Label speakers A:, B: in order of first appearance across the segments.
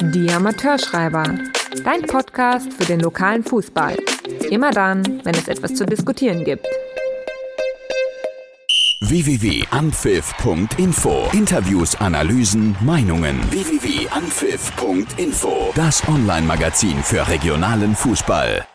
A: Die Amateurschreiber. Dein Podcast für den lokalen Fußball. Immer dann, wenn es etwas zu diskutieren gibt.
B: www.anpfiff.info Interviews, Analysen, Meinungen. www.anpfiff.info Das Online-Magazin für regionalen Fußball.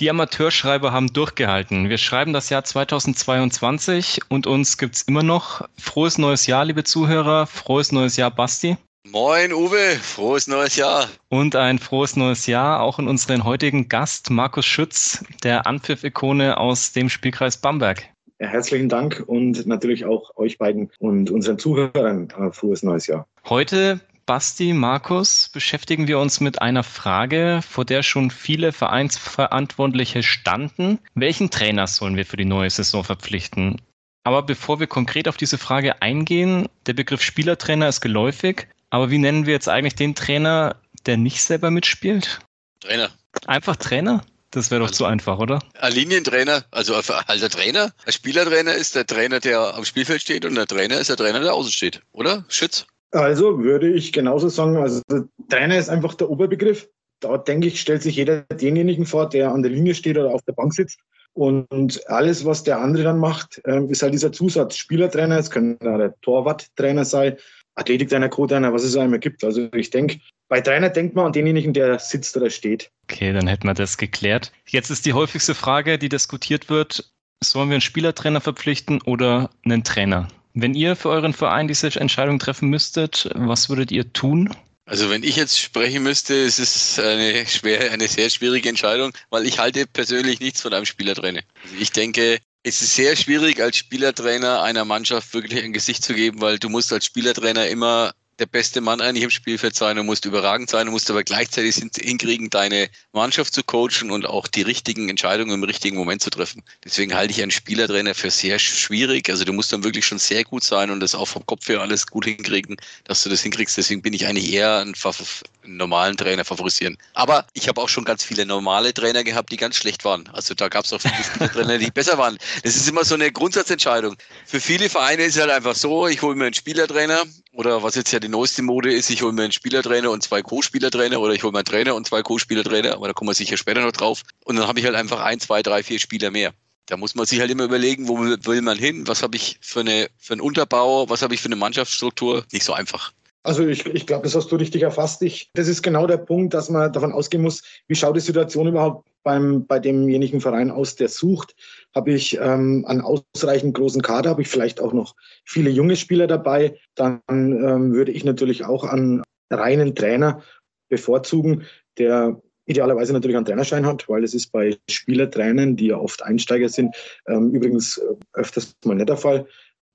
C: Die Amateurschreiber haben durchgehalten. Wir schreiben das Jahr 2022 und uns gibt's immer noch. Frohes neues Jahr, liebe Zuhörer. Frohes neues Jahr, Basti.
D: Moin Uwe, frohes neues Jahr.
C: Und ein frohes neues Jahr auch in unseren heutigen Gast Markus Schütz, der Anpfiff-Ikone aus dem Spielkreis Bamberg.
E: Herzlichen Dank und natürlich auch euch beiden und unseren Zuhörern äh, frohes neues Jahr.
C: Heute, Basti, Markus, beschäftigen wir uns mit einer Frage, vor der schon viele Vereinsverantwortliche standen. Welchen Trainer sollen wir für die neue Saison verpflichten? Aber bevor wir konkret auf diese Frage eingehen, der Begriff Spielertrainer ist geläufig. Aber wie nennen wir jetzt eigentlich den Trainer, der nicht selber mitspielt?
D: Trainer.
C: Einfach Trainer? Das wäre doch zu einfach, oder?
D: Ein Linientrainer, also halt der Trainer. Ein Spielertrainer ist der Trainer, der am Spielfeld steht und der Trainer ist der Trainer, der außen steht, oder? Schütz?
E: Also würde ich genauso sagen, also der Trainer ist einfach der Oberbegriff. Da denke ich, stellt sich jeder denjenigen vor, der an der Linie steht oder auf der Bank sitzt. Und alles, was der andere dann macht, ähm, ist halt dieser Zusatz. Spielertrainer, es kann der Torwarttrainer sein, Athletiktrainer, Co-Trainer, was es auch immer gibt. Also ich denke, bei Trainer denkt man an denjenigen, der sitzt oder steht.
C: Okay, dann hätten wir das geklärt. Jetzt ist die häufigste Frage, die diskutiert wird, sollen wir einen Spielertrainer verpflichten oder einen Trainer? Wenn ihr für euren Verein diese Entscheidung treffen müsstet, was würdet ihr tun?
D: Also wenn ich jetzt sprechen müsste, ist es eine schwer, eine sehr schwierige Entscheidung, weil ich halte persönlich nichts von einem Spielertrainer. Also ich denke, es ist sehr schwierig, als Spielertrainer einer Mannschaft wirklich ein Gesicht zu geben, weil du musst als Spielertrainer immer der beste Mann eigentlich im Spielfeld sein und musst überragend sein, du musst aber gleichzeitig hinkriegen, deine Mannschaft zu coachen und auch die richtigen Entscheidungen im richtigen Moment zu treffen. Deswegen halte ich einen Spielertrainer für sehr schwierig. Also du musst dann wirklich schon sehr gut sein und das auch vom Kopf her alles gut hinkriegen, dass du das hinkriegst. Deswegen bin ich eigentlich eher ein, einen normalen Trainer favorisieren. Aber ich habe auch schon ganz viele normale Trainer gehabt, die ganz schlecht waren. Also da gab es auch viele Spielertrainer, die besser waren. Das ist immer so eine Grundsatzentscheidung. Für viele Vereine ist es halt einfach so, ich hole mir einen Spielertrainer oder was jetzt ja die neueste Mode ist, ich hole mir einen Spielertrainer und zwei Co-Spielertrainer oder ich hole mir einen Trainer und zwei Co-Spielertrainer, aber da kommen wir sicher später noch drauf. Und dann habe ich halt einfach ein, zwei, drei, vier Spieler mehr. Da muss man sich halt immer überlegen, wo will man hin, was habe ich für, eine, für einen Unterbau, was habe ich für eine Mannschaftsstruktur. Nicht so einfach.
E: Also ich, ich glaube, das hast du richtig erfasst. Ich, das ist genau der Punkt, dass man davon ausgehen muss, wie schaut die Situation überhaupt beim, bei demjenigen Verein aus, der sucht. Habe ich ähm, einen ausreichend großen Kader, habe ich vielleicht auch noch viele junge Spieler dabei, dann ähm, würde ich natürlich auch an reinen Trainer bevorzugen, der idealerweise natürlich einen Trainerschein hat, weil es ist bei Spielertrainern, die ja oft Einsteiger sind, ähm, übrigens äh, öfters mal nicht der Fall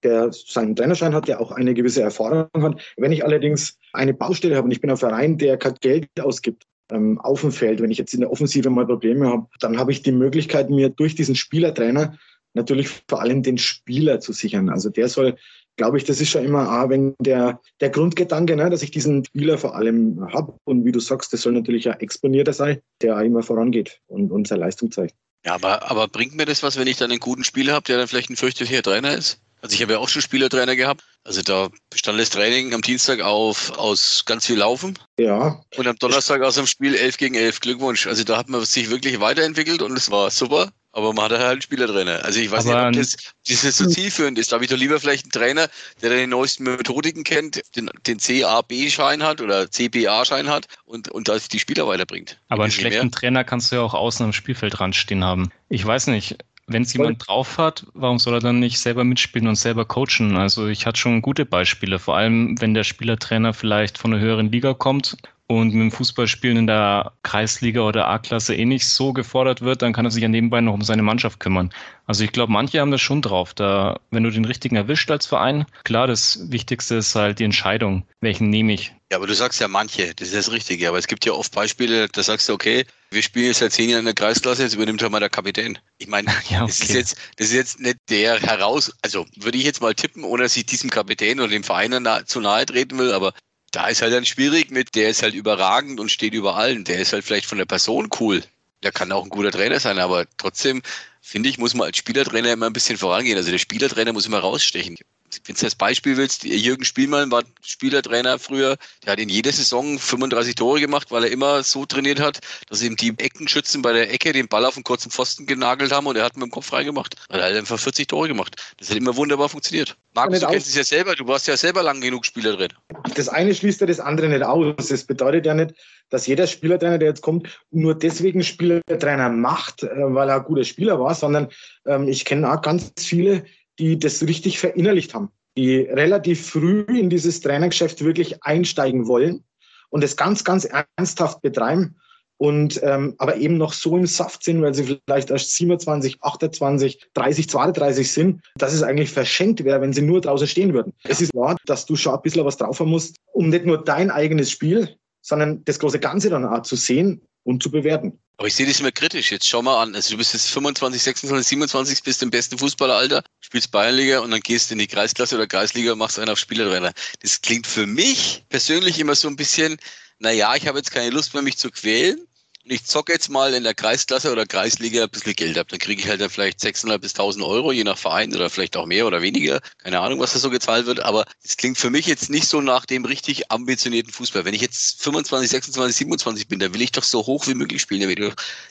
E: der seinen Trainerschein hat, der auch eine gewisse Erfahrung hat. Wenn ich allerdings eine Baustelle habe und ich bin ein Verein, der kein Geld ausgibt ähm, auf dem Feld, wenn ich jetzt in der Offensive mal Probleme habe, dann habe ich die Möglichkeit, mir durch diesen Spielertrainer natürlich vor allem den Spieler zu sichern. Also der soll, glaube ich, das ist schon immer ah, wenn der, der Grundgedanke, ne, dass ich diesen Spieler vor allem habe. Und wie du sagst, das soll natürlich ein Exponierter sein, der auch immer vorangeht und unsere Leistung zeigt.
D: Ja, aber, aber bringt mir das was, wenn ich dann einen guten Spieler habe, der dann vielleicht ein fürchterlicher Trainer ist? Also ich habe ja auch schon Spielertrainer gehabt. Also da bestand das Training am Dienstag auf aus ganz viel Laufen.
E: Ja.
D: Und am Donnerstag aus dem Spiel 11 gegen 11. Glückwunsch. Also da hat man sich wirklich weiterentwickelt und es war super. Aber man hat halt einen Spielertrainer. Also ich weiß Aber nicht, ob das, das so zielführend ist. Da habe ich doch lieber vielleicht einen Trainer, der die neuesten Methodiken kennt, den, den CAB-Schein hat oder CBA-Schein hat und, und da die Spieler weiterbringt.
C: Aber einen schlechten mehr. Trainer kannst du ja auch außen am Spielfeldrand stehen haben. Ich weiß nicht, wenn es jemand drauf hat, warum soll er dann nicht selber mitspielen und selber coachen? Also ich hatte schon gute Beispiele, vor allem wenn der Spielertrainer vielleicht von einer höheren Liga kommt und mit dem Fußballspielen in der Kreisliga oder A-Klasse eh nicht so gefordert wird, dann kann er sich ja nebenbei noch um seine Mannschaft kümmern. Also ich glaube, manche haben das schon drauf. Da, wenn du den richtigen erwischt als Verein, klar, das Wichtigste ist halt die Entscheidung, welchen nehme ich.
D: Ja, aber du sagst ja manche, das ist das Richtige. Aber es gibt ja oft Beispiele, da sagst du, okay, wir spielen jetzt seit zehn Jahren in der Kreisklasse, jetzt übernimmt halt mal der Kapitän. Ich meine, ja, okay. das, ist jetzt, das ist jetzt nicht der heraus, also würde ich jetzt mal tippen, ohne dass ich diesem Kapitän oder dem Verein zu nahe treten will, aber da ist halt dann schwierig mit, der ist halt überragend und steht über allen. Der ist halt vielleicht von der Person cool. Der kann auch ein guter Trainer sein, aber trotzdem finde ich, muss man als Spielertrainer immer ein bisschen vorangehen. Also der Spielertrainer muss immer rausstechen. Wenn du als Beispiel willst, Jürgen Spielmann war Spielertrainer früher, der hat in jeder Saison 35 Tore gemacht, weil er immer so trainiert hat, dass ihm die Eckenschützen bei der Ecke den Ball auf den kurzen Pfosten genagelt haben und er hat mit dem Kopf reingemacht. Er hat einfach 40 Tore gemacht. Das hat immer wunderbar funktioniert. Markus, du kennst es ja selber, du warst ja selber lang genug Spielertrainer.
E: Das eine schließt ja das andere nicht aus. Das bedeutet ja nicht, dass jeder Spielertrainer, der jetzt kommt, nur deswegen Spielertrainer macht, äh, weil er ein guter Spieler war, sondern ähm, ich kenne auch ganz viele, die das richtig verinnerlicht haben, die relativ früh in dieses Trainergeschäft wirklich einsteigen wollen und es ganz, ganz ernsthaft betreiben und ähm, aber eben noch so im Saft sind, weil sie vielleicht erst 27, 28, 30, 32 sind, dass es eigentlich verschenkt wäre, wenn sie nur draußen stehen würden. Es ist wahr, dass du schon ein bisschen was drauf haben musst, um nicht nur dein eigenes Spiel, sondern das große Ganze dann auch zu sehen und zu bewerten.
D: Aber ich sehe das immer kritisch. Jetzt schau mal an. Also du bist jetzt 25, 26, 27, bist im besten Fußballeralter, spielst Bayernliga und dann gehst in die Kreisklasse oder Kreisliga und machst einen auf Spielertrainer. Das klingt für mich persönlich immer so ein bisschen, naja, ich habe jetzt keine Lust mehr, mich zu quälen ich zocke jetzt mal in der Kreisklasse oder Kreisliga ein bisschen Geld ab. Dann kriege ich halt dann vielleicht 600 bis 1000 Euro, je nach Verein oder vielleicht auch mehr oder weniger. Keine Ahnung, was da so gezahlt wird. Aber es klingt für mich jetzt nicht so nach dem richtig ambitionierten Fußball. Wenn ich jetzt 25, 26, 27 bin, dann will ich doch so hoch wie möglich spielen.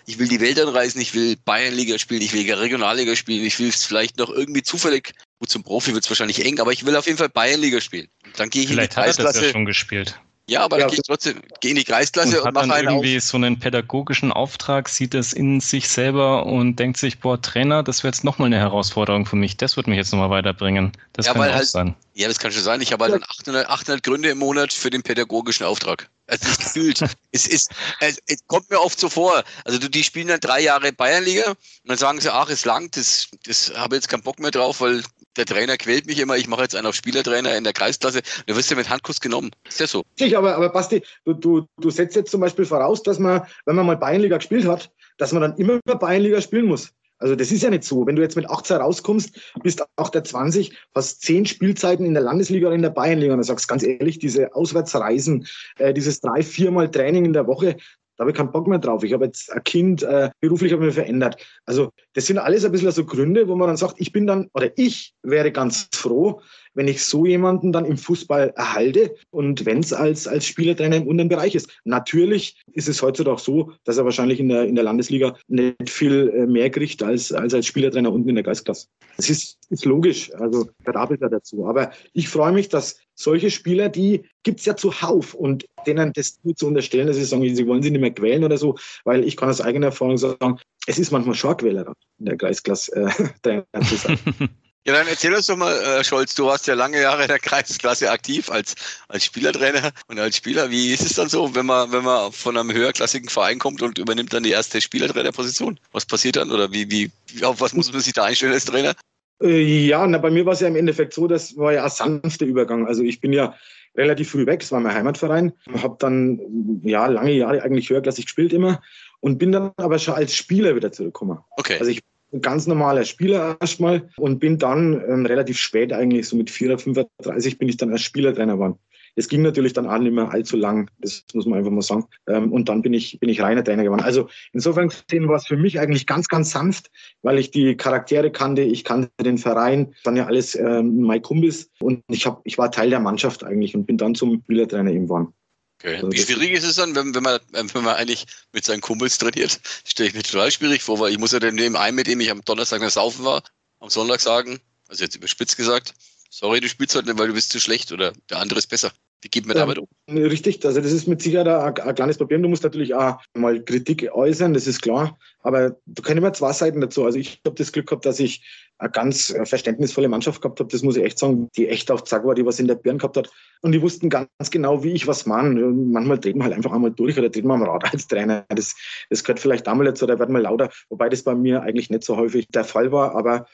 D: Ich will die Welt anreisen, ich will Bayernliga spielen, ich will Regionalliga spielen, ich will es vielleicht noch irgendwie zufällig Gut, zum Profi wird es wahrscheinlich eng, aber ich will auf jeden Fall Bayernliga spielen.
C: Dann gehe ich Vielleicht in die Kreisklasse. Hat er das ja schon gespielt.
D: Ja, aber ja, dann gehe ich trotzdem, gehe in die Kreisklasse
C: und, und mache einen irgendwie auf. so einen pädagogischen Auftrag, sieht es in sich selber und denkt sich, boah, Trainer, das wäre jetzt nochmal eine Herausforderung für mich. Das wird mich jetzt nochmal weiterbringen. Das
D: ja,
C: kann auch
D: halt,
C: sein.
D: Ja, das kann schon sein. Ich habe halt dann 800, 800 Gründe im Monat für den pädagogischen Auftrag. Also nicht gefühlt. es, ist, es, es, kommt mir oft so vor. Also die spielen dann drei Jahre Bayernliga und dann sagen sie, ach, es langt, das, das habe jetzt keinen Bock mehr drauf, weil der Trainer quält mich immer, ich mache jetzt einen auf Spielertrainer in der Kreisklasse. Da wirst du mit Handkuss genommen. Ist ja so.
E: Aber, aber Basti, du, du, du setzt jetzt zum Beispiel voraus, dass man, wenn man mal Bayernliga gespielt hat, dass man dann immer Bayernliga spielen muss. Also das ist ja nicht so. Wenn du jetzt mit 18 rauskommst, bist auch der 20, hast zehn Spielzeiten in der Landesliga oder in der Bayernliga. Und dann sagst ganz ehrlich, diese Auswärtsreisen, äh, dieses drei, viermal Training in der Woche, da habe ich keinen Bock mehr drauf. Ich habe jetzt ein Kind, äh, beruflich habe ich mich verändert. Also das sind alles ein bisschen so Gründe, wo man dann sagt, ich bin dann, oder ich wäre ganz froh, wenn ich so jemanden dann im Fußball erhalte und wenn es als, als Spielertrainer im unteren Bereich ist. Natürlich ist es heutzutage auch so, dass er wahrscheinlich in der, in der Landesliga nicht viel äh, mehr kriegt als, als als Spielertrainer unten in der Geistklasse. Das ist, ist logisch, also verabelt er dazu. Aber ich freue mich, dass solche Spieler, die gibt es ja zuhauf und denen das zu unterstellen, dass sie sagen, sie wollen sie nicht mehr quälen oder so, weil ich kann aus eigener Erfahrung sagen, es ist manchmal schon in der Kreisklasse äh, zu sein.
D: Ja, dann erzähl uns doch mal, äh, Scholz, du warst ja lange Jahre in der Kreisklasse aktiv als, als Spielertrainer und als Spieler. Wie ist es dann so, wenn man, wenn man von einem höherklassigen Verein kommt und übernimmt dann die erste Spielertrainerposition? Was passiert dann oder wie, wie, auf was muss man sich da einstellen als Trainer?
E: Äh, ja, na, bei mir war es ja im Endeffekt so, das war ja ein sanfter Übergang. Also ich bin ja relativ früh weg, es war mein Heimatverein, habe dann ja lange Jahre eigentlich höherklassig gespielt immer und bin dann aber schon als Spieler wieder zurückgekommen. Okay. Also ich ganz normaler Spieler erstmal und bin dann ähm, relativ spät eigentlich, so mit 4, 35 bin ich dann als Spielertrainer geworden. Es ging natürlich dann auch nicht mehr allzu lang, das muss man einfach mal sagen. Ähm, und dann bin ich, bin ich reiner Trainer geworden. Also insofern gesehen war es für mich eigentlich ganz, ganz sanft, weil ich die Charaktere kannte, ich kannte den Verein, dann ja alles ähm, Mike Kumbis und ich, hab, ich war Teil der Mannschaft eigentlich und bin dann zum Spielertrainer eben geworden.
D: Okay. Wie schwierig ist es dann, wenn, wenn, man, wenn man eigentlich mit seinen Kumpels trainiert? Stelle ich mir total schwierig vor, weil ich muss ja dem einen, mit dem ich am Donnerstag noch saufen war, am Sonntag sagen, also jetzt überspitzt gesagt, sorry, du spielst heute nicht, weil du bist zu schlecht oder der andere ist besser. Wie geht man damit um?
E: Richtig, also das ist mit Sicherheit ein, ein, kleines Problem. Du musst natürlich auch mal Kritik äußern, das ist klar. Aber du kannst immer zwei Seiten dazu. Also ich habe das Glück gehabt, dass ich eine ganz verständnisvolle Mannschaft gehabt habe, das muss ich echt sagen, die echt auf Zack war, die was in der Birne gehabt hat. Und die wussten ganz genau, wie ich was mache. Manchmal dreht man halt einfach einmal durch oder dreht man am Rad als Trainer. Das, das gehört vielleicht einmal dazu, da wird man lauter, wobei das bei mir eigentlich nicht so häufig der Fall war. Aber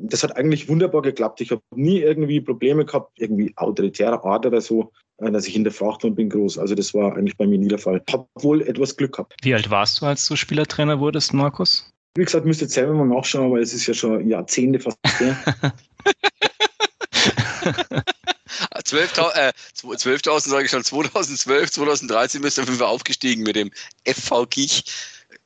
E: das hat eigentlich wunderbar geklappt. Ich habe nie irgendwie Probleme gehabt, irgendwie autoritärer Art oder so, äh, dass ich hinterfragt worden bin groß. Also das war eigentlich bei mir nie der Fall. Ich habe wohl etwas Glück gehabt.
C: Wie alt warst du, als du Spielertrainer wurdest, Markus?
E: Wie gesagt, müsst ihr jetzt selber mal nachschauen, weil es ist ja schon Jahrzehnte fast her.
D: 12.000 äh, 12 sage ich schon, 2012, 2013 bist du auf aufgestiegen mit dem FV Giech.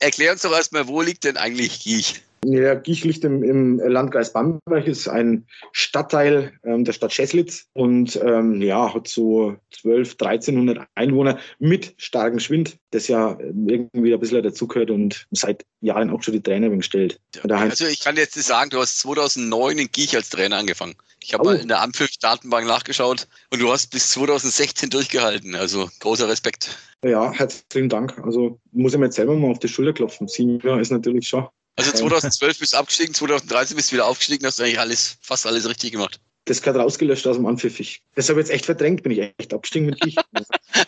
D: Erklär uns doch erstmal, wo liegt denn eigentlich Giech?
E: Ja, liegt im, im Landkreis Bamberg, ist ein Stadtteil ähm, der Stadt Scheslitz und ähm, ja, hat so 12, 1300 Einwohner mit starkem Schwind, das ja irgendwie ein bisschen dazugehört und seit Jahren auch schon die Trainer stellt.
D: Also ich kann jetzt sagen, du hast 2009 in Giech als Trainer angefangen. Ich habe oh. mal in der Ampfiff-Datenbank nachgeschaut und du hast bis 2016 durchgehalten. Also großer Respekt.
E: Ja, herzlichen Dank. Also muss ich mir jetzt selber mal auf die Schulter klopfen. Sieben Jahre ist natürlich schon
D: also 2012 bist du abgestiegen, 2013 bist du wieder aufgestiegen, hast du eigentlich alles, fast alles richtig gemacht.
E: Das gerade rausgelöscht aus dem Anpfiff. Das habe ich jetzt echt verdrängt, bin ich echt abgestiegen mit dich.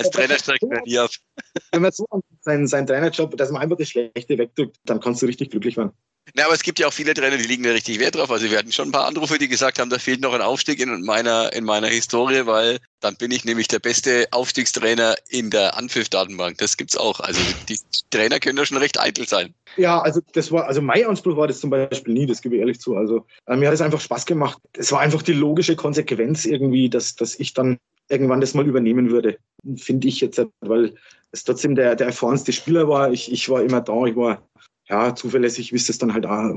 D: Als Trainer steigt man nie ab.
E: Wenn man so seinen, seinen Trainerjob, dass man einfach das Schlechte wegdrückt, dann kannst du richtig glücklich werden.
D: Ja, aber es gibt ja auch viele Trainer, die liegen da richtig Wert drauf. Also wir hatten schon ein paar Anrufe, die gesagt haben, da fehlt noch ein Aufstieg in meiner, in meiner Historie, weil dann bin ich nämlich der beste Aufstiegstrainer in der Anpfiff-Datenbank. Das gibt's auch. Also die Trainer können da schon recht eitel sein.
E: Ja, also das war, also mein Anspruch war das zum Beispiel nie, das gebe ich ehrlich zu. Also äh, mir hat es einfach Spaß gemacht. Es war einfach die logische Konsequenz irgendwie, dass, dass ich dann irgendwann das mal übernehmen würde. Finde ich jetzt, weil es trotzdem der, der erfahrenste Spieler war. Ich, ich war immer da, ich war ja, zuverlässig, wie es das dann halt auch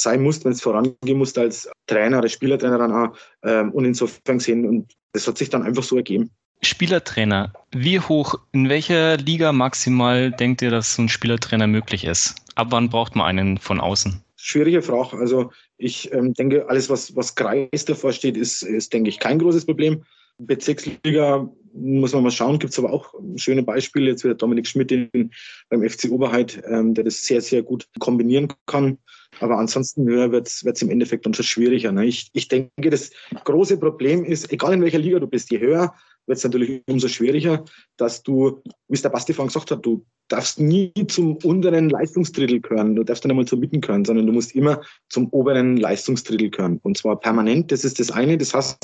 E: sein muss, wenn es vorangehen muss als Trainer oder Spielertrainer dann auch. Ähm, und insofern gesehen, und das hat sich dann einfach so ergeben.
C: Spielertrainer, wie hoch, in welcher Liga maximal denkt ihr, dass so ein Spielertrainer möglich ist? Ab wann braucht man einen von außen?
E: Schwierige Frage. Also ich ähm, denke, alles, was, was Kreis davor steht, ist, ist, denke ich, kein großes Problem. Bezirksliga muss man mal schauen, gibt es aber auch schöne Beispiele. Jetzt wieder Dominik Schmidt in, beim FC Oberheit, ähm, der das sehr, sehr gut kombinieren kann. Aber ansonsten wird es im Endeffekt dann schon schwieriger. Ne? Ich, ich denke, das große Problem ist, egal in welcher Liga du bist, je höher wird es natürlich umso schwieriger, dass du, wie es der Basti vorhin gesagt hat, du darfst nie zum unteren Leistungsdrittel gehören, du darfst dann einmal zur Mitten gehören, sondern du musst immer zum oberen Leistungsdrittel gehören. Und zwar permanent, das ist das eine. Das heißt,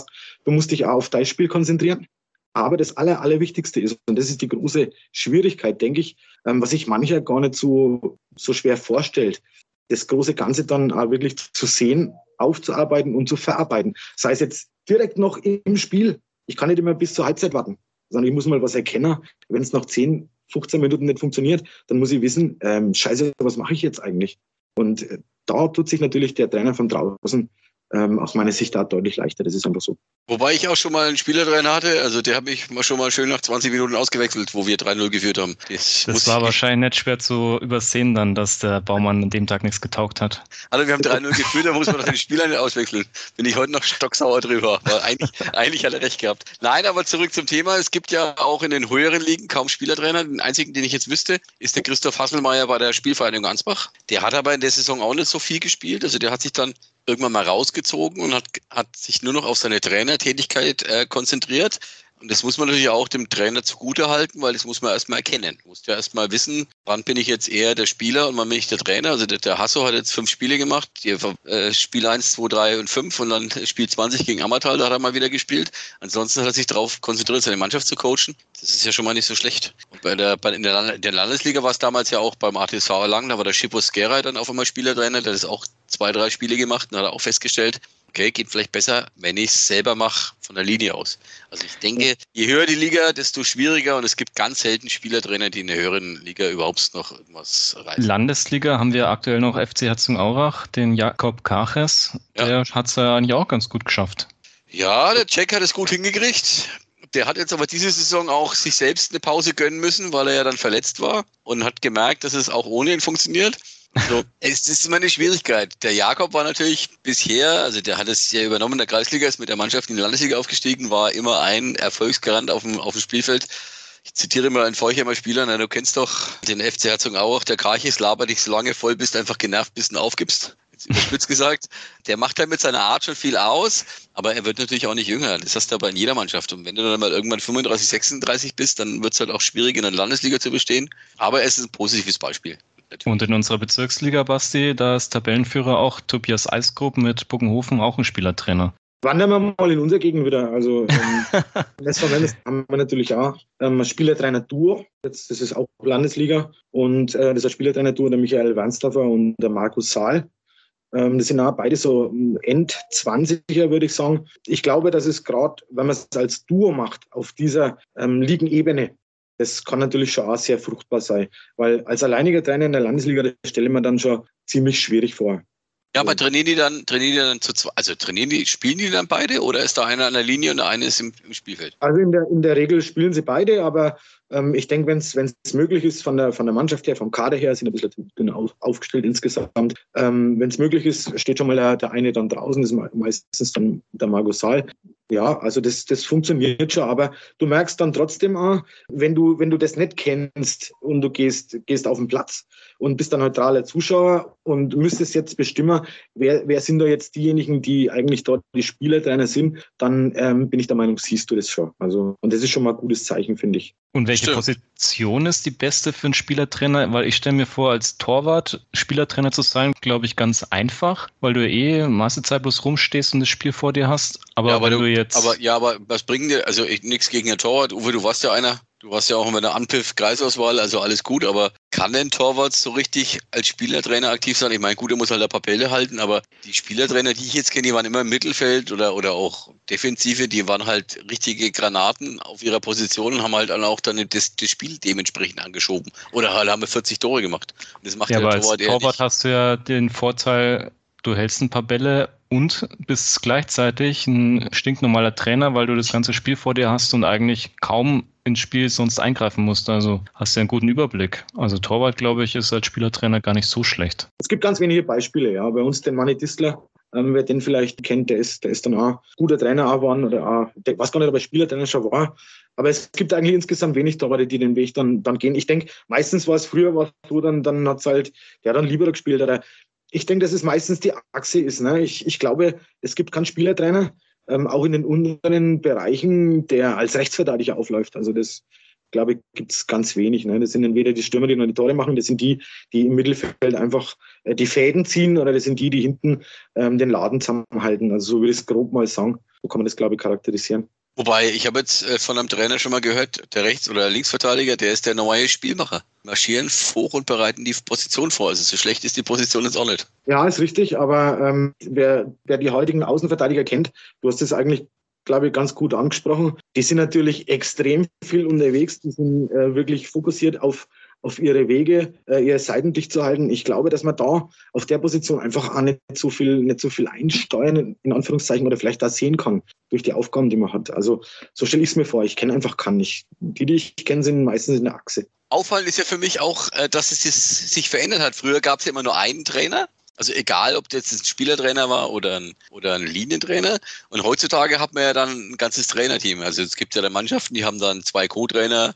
E: du musst dich auch auf dein Spiel konzentrieren. Aber das Aller, Allerwichtigste ist, und das ist die große Schwierigkeit, denke ich, ähm, was sich mancher gar nicht so, so schwer vorstellt, das große Ganze dann auch wirklich zu sehen, aufzuarbeiten und zu verarbeiten. Sei es jetzt direkt noch im Spiel. Ich kann nicht immer bis zur Halbzeit warten, sondern ich muss mal was erkennen. Wenn es nach 10, 15 Minuten nicht funktioniert, dann muss ich wissen, ähm, scheiße, was mache ich jetzt eigentlich? Und äh, da tut sich natürlich der Trainer von draußen ähm, aus meiner Sicht da deutlich leichter. Das ist einfach so.
D: Wobei ich auch schon mal einen Spieler drin hatte, also der hat mich schon mal schön nach 20 Minuten ausgewechselt, wo wir 3-0 geführt haben.
C: Das, das war wahrscheinlich nicht schwer zu übersehen dann, dass der Baumann an dem Tag nichts getaugt hat.
D: Also wir haben 3-0 geführt, da muss man doch den Spieler nicht auswechseln. Bin ich heute noch stocksauer drüber. Weil eigentlich, eigentlich hat er recht gehabt. Nein, aber zurück zum Thema. Es gibt ja auch in den höheren Ligen kaum Spielertrainer. Den einzigen, den ich jetzt wüsste, ist der Christoph Hasselmeier bei der Spielvereinigung Ansbach. Der hat aber in der Saison auch nicht so viel gespielt. Also der hat sich dann irgendwann mal rausgezogen und hat, hat sich nur noch auf seine Trainertätigkeit äh, konzentriert. Und das muss man natürlich auch dem Trainer zugute halten, weil das muss man erstmal erkennen. Du musst ja erstmal wissen, wann bin ich jetzt eher der Spieler und wann bin ich der Trainer. Also der, der Hasso hat jetzt fünf Spiele gemacht, die, äh, Spiel 1, 2, 3 und 5 und dann Spiel 20 gegen Ammertal, da hat er mal wieder gespielt. Ansonsten hat er sich darauf konzentriert, seine Mannschaft zu coachen. Das ist ja schon mal nicht so schlecht. Und bei der, bei, in, der in der Landesliga war es damals ja auch beim ATSV Lang, da war der Schippo Skera dann auf einmal Spielertrainer, der ist auch zwei, drei Spiele gemacht und hat auch festgestellt, okay, geht vielleicht besser, wenn ich es selber mache von der Linie aus. Also ich denke, je höher die Liga, desto schwieriger und es gibt ganz selten Spielertrainer, die in der höheren Liga überhaupt noch irgendwas reißen.
C: Landesliga haben wir aktuell noch FC Herzogenaurach, den Jakob Kaches. Der ja. hat es ja eigentlich auch ganz gut geschafft.
D: Ja, der Jack hat es gut hingekriegt. Der hat jetzt aber diese Saison auch sich selbst eine Pause gönnen müssen, weil er ja dann verletzt war und hat gemerkt, dass es auch ohne ihn funktioniert. So, es ist immer eine Schwierigkeit. Der Jakob war natürlich bisher, also der hat es ja übernommen, der Kreisliga ist mit der Mannschaft in die Landesliga aufgestiegen, war immer ein Erfolgsgarant auf dem, auf dem Spielfeld. Ich zitiere mal einen Feuchheimer Spieler, na, du kennst doch den FC Herzogenaurach, der Karchis labert dich so lange voll, bis du einfach genervt bist und aufgibst. Jetzt überspitzt gesagt. Der macht halt mit seiner Art schon viel aus, aber er wird natürlich auch nicht jünger. Das hast du aber in jeder Mannschaft. Und wenn du dann mal irgendwann 35, 36 bist, dann wird es halt auch schwierig, in der Landesliga zu bestehen. Aber es ist ein positives Beispiel.
C: Und in unserer Bezirksliga, Basti, da ist Tabellenführer auch Tobias Eisgrub mit Buggenhofen, auch ein Spielertrainer.
E: Wandern wir mal in unserer Gegend wieder. Also ähm, letzten Endes haben wir natürlich auch ähm, Spielertrainer. Jetzt, das ist auch Landesliga. Und äh, das ist Spielertrainer Duo der Michael Wernsdorfer und der Markus Saal. Ähm, das sind auch beide so End-20er, würde ich sagen. Ich glaube, dass es gerade, wenn man es als Duo macht, auf dieser ähm, Ligenebene, das kann natürlich schon auch sehr fruchtbar sein, weil als alleiniger Trainer in der Landesliga, das stelle ich mir dann schon ziemlich schwierig vor.
D: Ja, aber trainieren die dann, trainieren die dann zu zwei, also trainieren die, spielen die dann beide oder ist da einer an der Linie und der eine ist im, im Spielfeld?
E: Also in der, in der Regel spielen sie beide, aber ich denke, wenn es möglich ist, von der, von der Mannschaft her, vom Kader her, sind ein bisschen dünn auf, aufgestellt insgesamt. Ähm, wenn es möglich ist, steht schon mal der, der eine dann draußen, das ist meistens dann der Margot Saal. Ja, also das, das funktioniert schon, aber du merkst dann trotzdem auch, wenn du, wenn du das nicht kennst und du gehst, gehst auf den Platz und bist dann neutraler Zuschauer und müsstest jetzt bestimmen, wer, wer sind da jetzt diejenigen, die eigentlich dort die Spielertrainer sind, dann ähm, bin ich der Meinung, siehst du das schon. Also, und das ist schon mal ein gutes Zeichen, finde ich.
C: Und welche Stimmt. Position ist die beste für einen Spielertrainer? Weil ich stelle mir vor, als Torwart Spielertrainer zu sein, glaube ich, ganz einfach, weil du eh Maße Zeit bloß rumstehst und das Spiel vor dir hast. Aber,
D: ja, aber
C: wenn
D: du,
C: du jetzt.
D: Aber ja, aber was bringt dir, also nichts gegen den Torwart, Uwe, du warst ja einer, Du warst ja auch immer der Anpfiff-Kreisauswahl, also alles gut, aber kann denn Torwart so richtig als Spielertrainer aktiv sein? Ich meine, gut, er muss halt paar Bälle halten, aber die Spielertrainer, die ich jetzt kenne, die waren immer im Mittelfeld oder, oder auch Defensive, die waren halt richtige Granaten auf ihrer Position und haben halt auch dann das, das Spiel dementsprechend angeschoben. Oder halt haben wir 40 Tore gemacht.
C: Und das macht ja, aber Torwart als Torwart hast du ja den Vorteil, du hältst ein paar Bälle und bist gleichzeitig ein stinknormaler Trainer, weil du das ganze Spiel vor dir hast und eigentlich kaum ins Spiel sonst eingreifen musst. Also hast du einen guten Überblick. Also Torwart, glaube ich, ist als Spielertrainer gar nicht so schlecht.
E: Es gibt ganz wenige Beispiele, ja. Bei uns den Manny Distler, ähm, wer den vielleicht kennt, der ist, der ist dann auch guter Trainer geworden oder auch, der weiß gar nicht, ob er Spielertrainer schon war. Aber es gibt eigentlich insgesamt wenig Torwarte, die den Weg dann, dann gehen. Ich denke, meistens war es früher war so, dann, dann hat es halt, der dann lieber gespielt oder ich denke, dass es meistens die Achse ist. Ne? Ich, ich glaube, es gibt keinen Spielertrainer, ähm, auch in den unteren Bereichen, der als Rechtsverteidiger aufläuft. Also das, glaube ich, gibt es ganz wenig. Ne? Das sind entweder die Stürmer, die noch die Tore machen, das sind die, die im Mittelfeld einfach äh, die Fäden ziehen oder das sind die, die hinten ähm, den Laden zusammenhalten. Also so würde ich es grob mal sagen. So kann man das, glaube ich, charakterisieren.
D: Wobei, ich habe jetzt äh, von einem Trainer schon mal gehört, der Rechts- oder Linksverteidiger, der ist der neue Spielmacher. Marschieren hoch und bereiten die Position vor. Also so schlecht ist die Position jetzt auch nicht.
E: Ja, ist richtig, aber ähm, wer, wer die heutigen Außenverteidiger kennt, du hast es eigentlich glaube ich, ganz gut angesprochen. Die sind natürlich extrem viel unterwegs, die sind äh, wirklich fokussiert auf, auf ihre Wege, äh, ihre Seiten dicht zu halten. Ich glaube, dass man da auf der Position einfach auch nicht so viel, nicht so viel einsteuern, in Anführungszeichen, oder vielleicht da sehen kann durch die Aufgaben, die man hat. Also so stelle ich es mir vor. Ich kenne einfach kann nicht. Die, die ich kenne, sind meistens in der Achse.
D: Auffallend ist ja für mich auch, äh, dass es sich verändert hat. Früher gab es ja immer nur einen Trainer. Also egal, ob das ein Spielertrainer war oder ein, oder ein Linientrainer. Und heutzutage hat man ja dann ein ganzes Trainerteam. Also es gibt ja da Mannschaften, die haben dann zwei Co-Trainer,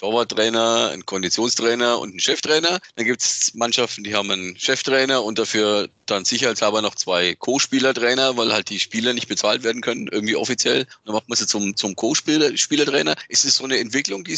D: Torwarttrainer, einen Konditionstrainer und einen Cheftrainer. Dann gibt es Mannschaften, die haben einen Cheftrainer und dafür dann sicherheitshalber noch zwei Co-Spielertrainer, weil halt die Spieler nicht bezahlt werden können, irgendwie offiziell. Und dann macht man sie zum, zum Co-Spielertrainer. Ist es so eine Entwicklung, die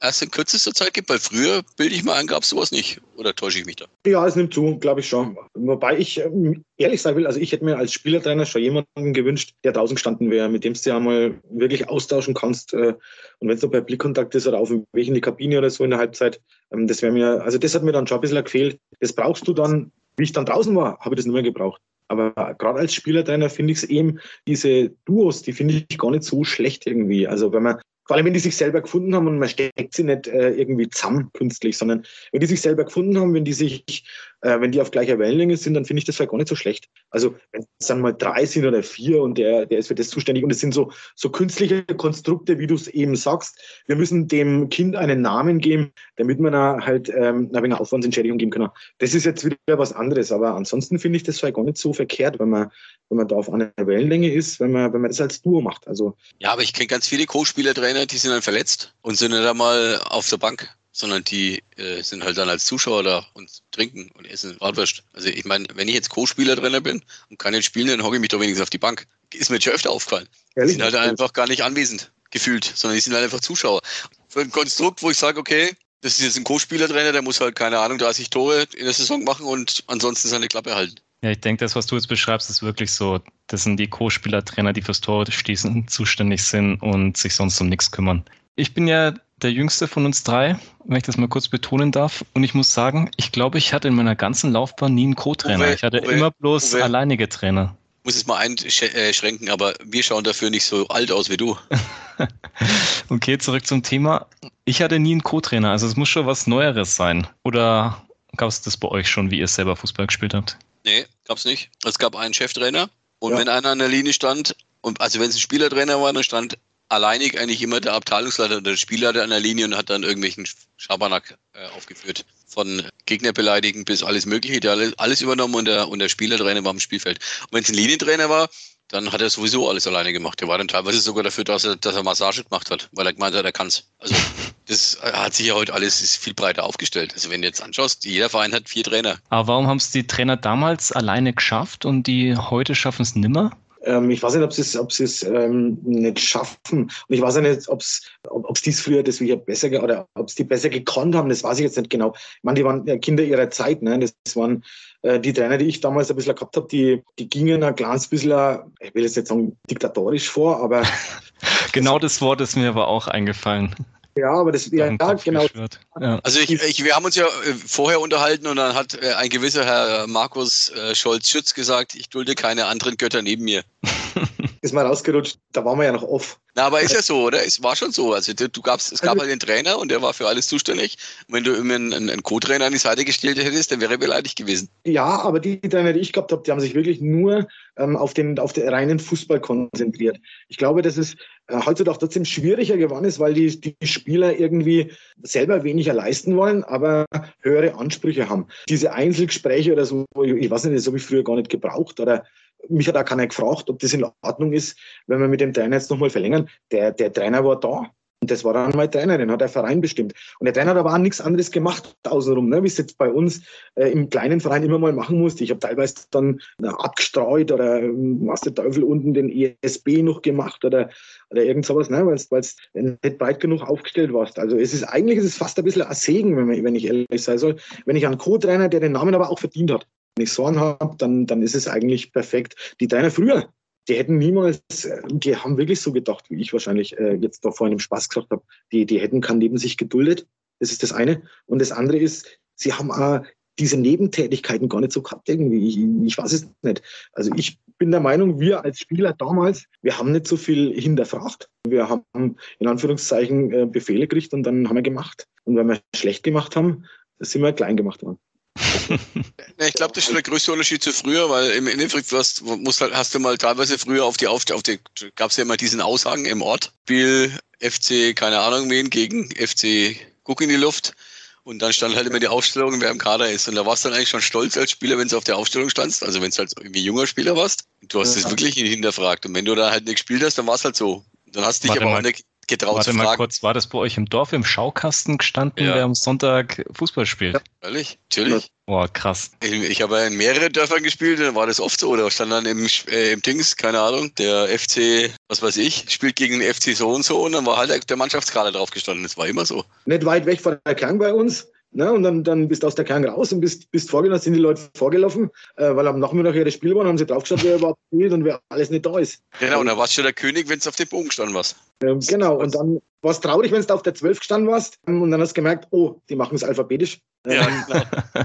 D: erst in kürzester Zeit gibt? Weil früher, bilde ich mal ein, gab es sowas nicht. Oder täusche ich mich da?
E: Ja, es nimmt zu, glaube ich schon. Wobei ich ähm, ehrlich sagen will, also ich hätte mir als Spielertrainer schon jemanden gewünscht, der draußen gestanden wäre, mit dem du ja mal wirklich austauschen kannst. Äh, und wenn es so bei Blickkontakt ist oder auf dem Weg in die Kabine oder so in der Halbzeit, ähm, das wäre mir, also das hat mir dann schon ein bisschen gefehlt. Das brauchst du dann, wie ich dann draußen war, habe ich das nicht mehr gebraucht. Aber gerade als Spielertrainer finde ich es eben, diese Duos, die finde ich gar nicht so schlecht irgendwie. Also wenn man vor allem, wenn die sich selber gefunden haben und man steckt sie nicht äh, irgendwie zusammen künstlich, sondern wenn die sich selber gefunden haben, wenn die sich, äh, wenn die auf gleicher Wellenlänge sind, dann finde ich das halt gar nicht so schlecht. Also wenn es dann mal drei sind oder vier und der, der ist für das zuständig und es sind so, so künstliche Konstrukte, wie du es eben sagst. Wir müssen dem Kind einen Namen geben, damit man da halt ähm, ein Aufwandsentschädigung geben kann. Das ist jetzt wieder was anderes, aber ansonsten finde ich das halt gar nicht so verkehrt, wenn man, wenn man da auf einer Wellenlänge ist, wenn man, wenn man das als Duo macht. Also,
D: ja, aber ich kenne ganz viele Co-Spieler drin, Trainer, die sind dann verletzt und sind nicht einmal auf der Bank, sondern die äh, sind halt dann als Zuschauer da und trinken und essen Bratwurst. Also ich meine, wenn ich jetzt Co-Spieler-Trainer bin und kann jetzt spielen, dann hocke ich mich doch wenigstens auf die Bank. Ist mir schon öfter aufgefallen. Ehrlich? Die sind halt einfach gar nicht anwesend gefühlt, sondern die sind halt einfach Zuschauer. Für ein Konstrukt, wo ich sage, okay, das ist jetzt ein Co-Spieler-Trainer, der muss halt, keine Ahnung, 30 Tore in der Saison machen und ansonsten seine Klappe halten.
C: Ja, ich denke, das, was du jetzt beschreibst, ist wirklich so. Das sind die Co-Spieler-Trainer, die fürs Tor schließen zuständig sind und sich sonst um nichts kümmern. Ich bin ja der jüngste von uns drei, wenn ich das mal kurz betonen darf. Und ich muss sagen, ich glaube, ich hatte in meiner ganzen Laufbahn nie einen Co-Trainer. Ich hatte Uwe, immer bloß Uwe. alleinige Trainer.
D: muss es mal einschränken, aber wir schauen dafür nicht so alt aus wie du.
C: okay, zurück zum Thema. Ich hatte nie einen Co-Trainer, also es muss schon was Neueres sein. Oder gab es das bei euch schon, wie ihr selber Fußball gespielt habt?
D: Nee, gab es nicht. Es gab einen Cheftrainer und ja. wenn einer an der Linie stand, und also wenn es ein Spielertrainer war, dann stand alleinig eigentlich immer der Abteilungsleiter oder der Spielleiter an der Linie und hat dann irgendwelchen Schabernack äh, aufgeführt. Von Gegner beleidigen bis alles Mögliche. Der hat alles übernommen und der, und der Spielertrainer war am Spielfeld. Und wenn es ein Linientrainer war, dann hat er sowieso alles alleine gemacht. Der war dann teilweise sogar dafür, dass er, dass er Massage gemacht hat, weil er gemeint hat, er kann es. Also das hat sich ja heute alles ist viel breiter aufgestellt. Also wenn du jetzt anschaust, jeder Verein hat vier Trainer.
C: Aber warum haben es die Trainer damals alleine geschafft und die heute schaffen es nimmer?
E: Ähm, ich weiß nicht, ob sie es, ob es ähm, nicht schaffen. Und ich weiß nicht, ob's, ob es dies früher deswegen besser oder ob es die besser gekonnt haben. Das weiß ich jetzt nicht genau. Ich meine, die waren Kinder ihrer Zeit. Ne? Das waren äh, die Trainer, die ich damals ein bisschen gehabt habe, die, die gingen ein kleines bisschen, ich will jetzt nicht sagen diktatorisch vor, aber.
C: genau das Wort ist mir aber auch eingefallen.
E: Ja, aber das ja, ja genau.
D: Ja. Also ich, ich, wir haben uns ja äh, vorher unterhalten und dann hat äh, ein gewisser Herr Markus Scholz-Schütz gesagt, ich dulde keine anderen Götter neben mir.
E: ist mal rausgerutscht, da waren wir ja noch off.
D: Na, aber ist ja so, oder? Es war schon so. Also du, du gabst, es gab also, halt den Trainer und der war für alles zuständig. Und wenn du immer einen, einen Co-Trainer an die Seite gestellt hättest, dann wäre er beleidigt gewesen.
E: Ja, aber die Trainer, die ich gehabt habe, die haben sich wirklich nur ähm, auf, den, auf den reinen Fußball konzentriert. Ich glaube, dass es äh, heutzutage trotzdem schwieriger geworden ist, weil die, die Spieler irgendwie selber weniger leisten wollen, aber höhere Ansprüche haben. Diese Einzelgespräche oder so, ich weiß nicht, das habe ich früher gar nicht gebraucht oder mich hat auch keiner gefragt, ob das in Ordnung ist, wenn wir mit dem Trainer jetzt nochmal verlängern. Der, der Trainer war da. Und das war dann mein Trainer, den hat der Verein bestimmt. Und der Trainer hat aber auch nichts anderes gemacht außenrum, ne? wie es jetzt bei uns äh, im kleinen Verein immer mal machen musste. Ich habe teilweise dann na, abgestreut oder ähm, was der Teufel unten den ESB noch gemacht oder, oder irgend sowas, ne? weil du nicht breit genug aufgestellt warst. Also es ist eigentlich ist es fast ein bisschen ein Segen, wenn, wenn ich ehrlich sein soll, wenn ich einen Co-Trainer, der den Namen aber auch verdient hat, ich so einen habe, dann, dann ist es eigentlich perfekt. Die Trainer früher, die hätten niemals, die haben wirklich so gedacht, wie ich wahrscheinlich äh, jetzt da vorhin im Spaß gesagt habe, die, die hätten kein neben sich geduldet. Das ist das eine. Und das andere ist, sie haben auch diese Nebentätigkeiten gar nicht so gehabt irgendwie. Ich, ich weiß es nicht. Also ich bin der Meinung, wir als Spieler damals, wir haben nicht so viel hinterfragt. Wir haben in Anführungszeichen äh, Befehle gekriegt und dann haben wir gemacht. Und wenn wir schlecht gemacht haben, sind wir klein gemacht worden
D: ich glaube, das ist der größte Unterschied zu früher, weil im Endeffekt hast, musst halt, hast du mal teilweise früher auf die Aufstellung, auf die, gab es ja immer diesen Aussagen im Ort, Spiel FC, keine Ahnung wen, gegen FC Guck in die Luft. Und dann stand halt immer die Aufstellung, wer im Kader ist. Und da warst du dann eigentlich schon stolz als Spieler, wenn du auf der Aufstellung standst. Also wenn du halt irgendwie junger Spieler warst. Du hast es ja. wirklich hinterfragt. Und wenn du da halt nicht gespielt hast, dann war es halt so. Dann hast du dich Warte aber mal. auch nicht getraut
C: Warte zu fragen. mal kurz, war das bei euch im Dorf im Schaukasten gestanden, ja. wer am Sonntag Fußball spielt? Ja,
D: ehrlich, natürlich.
C: Boah, krass.
D: Ich, ich habe in mehreren Dörfern gespielt, dann war das oft so. Oder stand dann im, äh, im Dings, keine Ahnung, der FC, was weiß ich, spielt gegen den FC so und so und dann war halt der Mannschaftskader drauf gestanden. Das war immer so.
E: Nicht weit weg von der Kern bei uns. Ne? Und dann, dann bist du aus der Kern raus und bist, bist vorgelaufen, sind die Leute vorgelaufen, äh, weil am Nachmittag ihre Spiel waren, haben sie draufgeschaut, wer überhaupt spielt und wer alles nicht da ist.
D: Genau, und dann warst du der König, wenn du auf dem Bogen gestanden warst.
E: Ähm, genau, und dann war es traurig, wenn du auf der 12 gestanden warst und dann hast du gemerkt, oh, die machen es alphabetisch.
D: Ja, ähm, genau.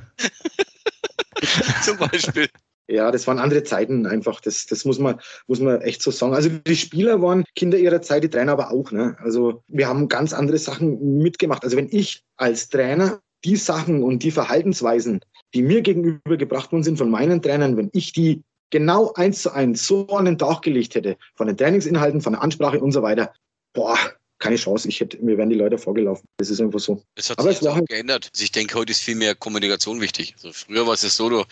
D: Zum Beispiel.
E: Ja, das waren andere Zeiten einfach. Das, das muss, man, muss man echt so sagen. Also die Spieler waren Kinder ihrer Zeit, die Trainer aber auch. Ne? Also wir haben ganz andere Sachen mitgemacht. Also wenn ich als Trainer die Sachen und die Verhaltensweisen, die mir gegenüber gebracht worden sind von meinen Trainern, wenn ich die genau eins zu eins so an den Tag gelegt hätte, von den Trainingsinhalten, von der Ansprache und so weiter, boah, keine Chance. Ich hätte, mir wären die Leute vorgelaufen. Das ist einfach so.
D: Das hat Aber sich auch halt geändert. Also ich denke, heute ist viel mehr Kommunikation wichtig. Also früher war es so, du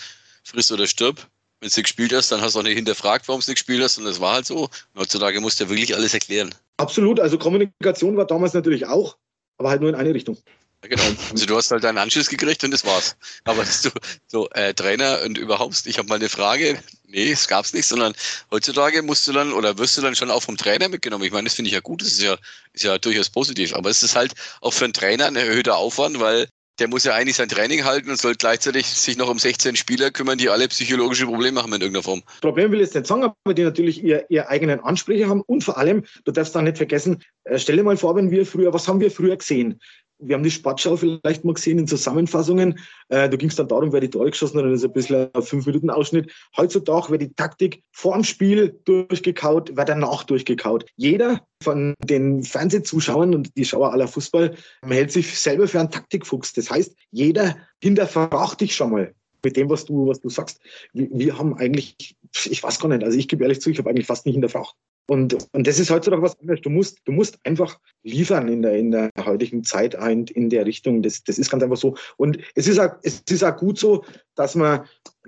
D: frisst oder stirb. Wenn du gespielt hast, dann hast du auch nicht hinterfragt, warum du nicht gespielt hast. Und das war halt so. Und heutzutage musst du ja wirklich alles erklären.
E: Absolut. Also Kommunikation war damals natürlich auch, aber halt nur in eine Richtung.
D: Genau. Also du hast halt deinen Anschluss gekriegt und das war's. Aber dass du so äh, Trainer und überhaupt, ich habe mal eine Frage, nee, es gab's nicht, sondern heutzutage musst du dann oder wirst du dann schon auch vom Trainer mitgenommen. Ich meine, das finde ich ja gut, das ist ja, ist ja durchaus positiv. Aber es ist halt auch für einen Trainer ein erhöhter Aufwand, weil der muss ja eigentlich sein Training halten und soll gleichzeitig sich noch um 16 Spieler kümmern, die alle psychologische Probleme haben in irgendeiner Form.
E: Problem will ich jetzt nicht sagen, aber die natürlich ihr, ihr eigenen Ansprüche haben und vor allem, du darfst da nicht vergessen, äh, stell dir mal vor, wenn wir früher, was haben wir früher gesehen? Wir haben die Sportschau vielleicht mal gesehen in Zusammenfassungen. Äh, da ging es dann darum, wer die Tore geschossen hat, dann ist ein bisschen ein fünf Minuten Ausschnitt. Heutzutage wird die Taktik vor dem Spiel durchgekaut, wird danach durchgekaut. Jeder von den Fernsehzuschauern und die Schauer aller Fußball hält sich selber für einen Taktikfuchs. Das heißt, jeder hinterfragt dich schon mal mit dem, was du, was du sagst. Wir, wir haben eigentlich, ich weiß gar nicht, also ich gebe ehrlich zu, ich habe eigentlich fast nicht hinterfragt. Und, und das ist heutzutage was anderes. Du musst, du musst einfach liefern in der, in der heutigen Zeit in der Richtung. Das, das ist ganz einfach so. Und es ist, auch, es ist auch gut so, dass man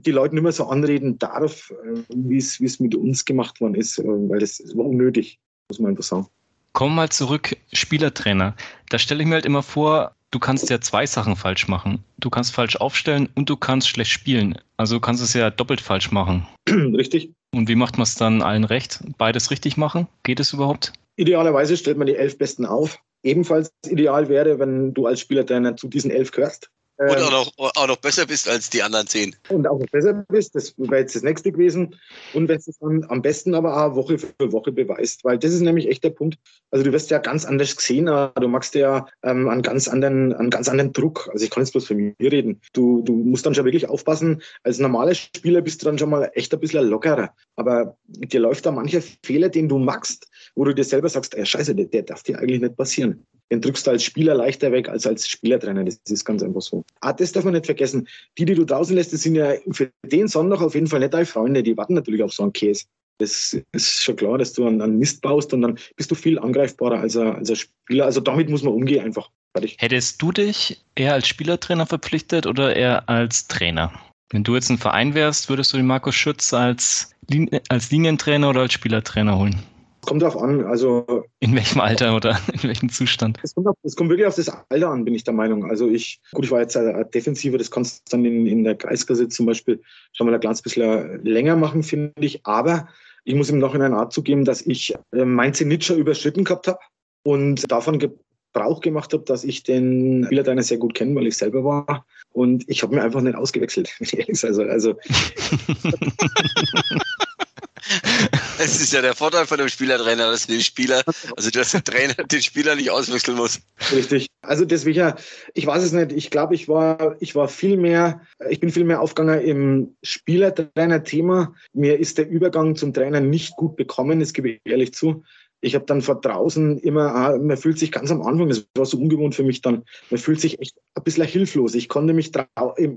E: die Leute nicht mehr so anreden darf, äh, wie es, mit uns gemacht worden ist, äh, weil das war unnötig, muss man einfach sagen.
C: Komm mal zurück, Spielertrainer. Da stelle ich mir halt immer vor, du kannst ja zwei Sachen falsch machen. Du kannst falsch aufstellen und du kannst schlecht spielen. Also du kannst es ja doppelt falsch machen.
E: Richtig.
C: Und wie macht man es dann allen recht? Beides richtig machen? Geht es überhaupt?
E: Idealerweise stellt man die elf Besten auf. Ebenfalls ideal wäre, wenn du als Spielertrainer zu diesen elf gehörst.
D: Und auch ähm, noch, auch noch besser bist als die anderen zehn.
E: Und auch noch besser bist, das wäre jetzt das nächste gewesen. Und wenn es dann am besten aber auch Woche für Woche beweist, weil das ist nämlich echt der Punkt. Also du wirst ja ganz anders gesehen, du machst ja ähm, einen, ganz anderen, einen ganz anderen Druck. Also ich kann jetzt bloß von mir reden. Du, du musst dann schon wirklich aufpassen. Als normaler Spieler bist du dann schon mal echt ein bisschen lockerer. Aber dir läuft da mancher Fehler, den du machst, wo du dir selber sagst, ey, scheiße, der, der darf dir eigentlich nicht passieren den drückst du als Spieler leichter weg als als Spielertrainer. Das ist ganz einfach so. Ah, das darf man nicht vergessen. Die, die du draußen lässt, das sind ja für den Sonntag auf jeden Fall nicht deine Freunde. Die warten natürlich auf so einen Käse. Das ist schon klar, dass du einen, Mist baust und dann bist du viel angreifbarer als ein, als ein Spieler. Also damit muss man umgehen einfach.
C: Fertig. Hättest du dich eher als Spielertrainer verpflichtet oder eher als Trainer? Wenn du jetzt ein Verein wärst, würdest du den Markus Schütz als, als Linientrainer oder als Spielertrainer holen?
E: Kommt drauf an. Also
C: in welchem Alter oder in welchem Zustand?
E: Es kommt, kommt, wirklich auf das Alter an, bin ich der Meinung. Also ich, gut, ich war jetzt Defensiver, das kannst du dann in, in der Kreisklasse zum Beispiel schon mal ein kleines bisschen länger machen, finde ich. Aber ich muss im Nachhinein Art zugeben, dass ich äh, mein Zenit schon überschritten gehabt habe und davon Gebrauch gemacht habe, dass ich den Spieler deiner sehr gut kenne, weil ich selber war. Und ich habe mir einfach nicht ausgewechselt. also, also
D: Das ist ja der Vorteil von dem Spielertrainer, dass du den Spieler, also dass der Trainer den Spieler nicht auswechseln muss.
E: Richtig. Also deswegen, ich weiß es nicht. Ich glaube, ich war, ich war viel mehr, ich bin viel mehr aufgegangen im Spielertrainer-Thema. Mir ist der Übergang zum Trainer nicht gut bekommen, das gebe ich ehrlich zu ich habe dann vor draußen immer, ah, man fühlt sich ganz am Anfang, das war so ungewohnt für mich dann, man fühlt sich echt ein bisschen hilflos. Ich konnte mich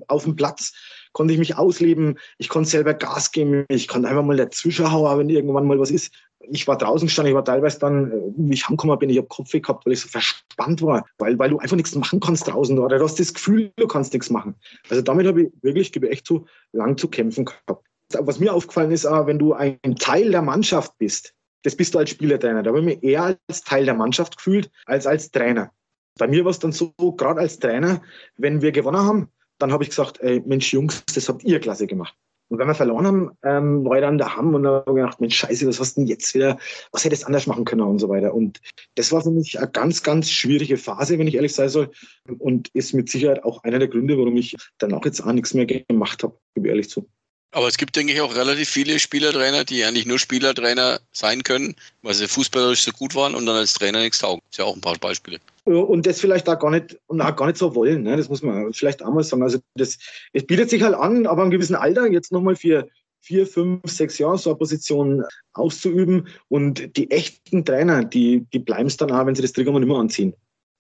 E: auf dem Platz, konnte ich mich ausleben, ich konnte selber Gas geben, ich konnte einfach mal dazwischen hauen, wenn irgendwann mal was ist. Ich war draußen gestanden, ich war teilweise dann, äh, wie ich angekommen bin, ich habe Kopfweh gehabt, weil ich so verspannt war, weil, weil du einfach nichts machen kannst draußen oder du hast das Gefühl, du kannst nichts machen. Also damit habe ich wirklich, gebe echt so lang zu kämpfen gehabt. Was mir aufgefallen ist, wenn du ein Teil der Mannschaft bist, das bist du als Spielertrainer. Da habe ich mich eher als Teil der Mannschaft gefühlt als als Trainer. Bei mir war es dann so, gerade als Trainer, wenn wir gewonnen haben, dann habe ich gesagt, ey, Mensch, Jungs, das habt ihr klasse gemacht. Und wenn wir verloren haben, ähm, war ich dann daheim und habe gedacht, Mensch, scheiße, was hast du denn jetzt wieder, was hättest du anders machen können und so weiter. Und das war für mich eine ganz, ganz schwierige Phase, wenn ich ehrlich sein soll. Und ist mit Sicherheit auch einer der Gründe, warum ich danach jetzt auch nichts mehr gemacht habe, gebe ehrlich zu.
D: Aber es gibt, denke ich, auch relativ viele Spielertrainer, die eigentlich nur Spielertrainer sein können, weil sie fußballerisch so gut waren und dann als Trainer nichts taugen. Das ist ja auch ein paar Beispiele.
E: Und das vielleicht auch gar nicht, und auch gar nicht so wollen. Ne? Das muss man vielleicht auch mal sagen. Also das, es bietet sich halt an, aber im gewissen Alter jetzt nochmal für vier, fünf, sechs Jahre so eine Position auszuüben. Und die echten Trainer, die, die bleiben es dann auch, wenn sie das Trigger nicht mehr anziehen.